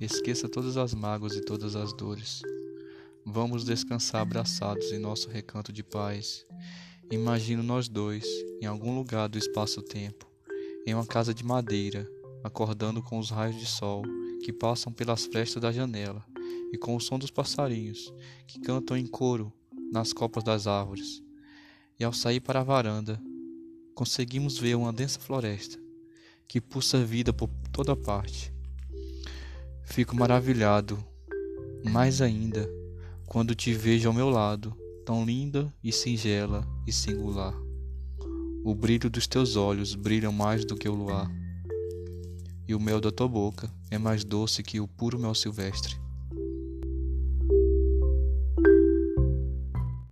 Esqueça todas as mágoas e todas as dores. Vamos descansar abraçados em nosso recanto de paz. Imagino nós dois, em algum lugar do espaço-tempo, em uma casa de madeira, acordando com os raios de sol que passam pelas frestas da janela e com o som dos passarinhos que cantam em coro nas copas das árvores. E ao sair para a varanda, conseguimos ver uma densa floresta que pulsa vida por toda parte. Fico maravilhado, mais ainda, quando te vejo ao meu lado, tão linda e singela e singular. O brilho dos teus olhos brilha mais do que o luar, e o mel da tua boca é mais doce que o puro mel silvestre.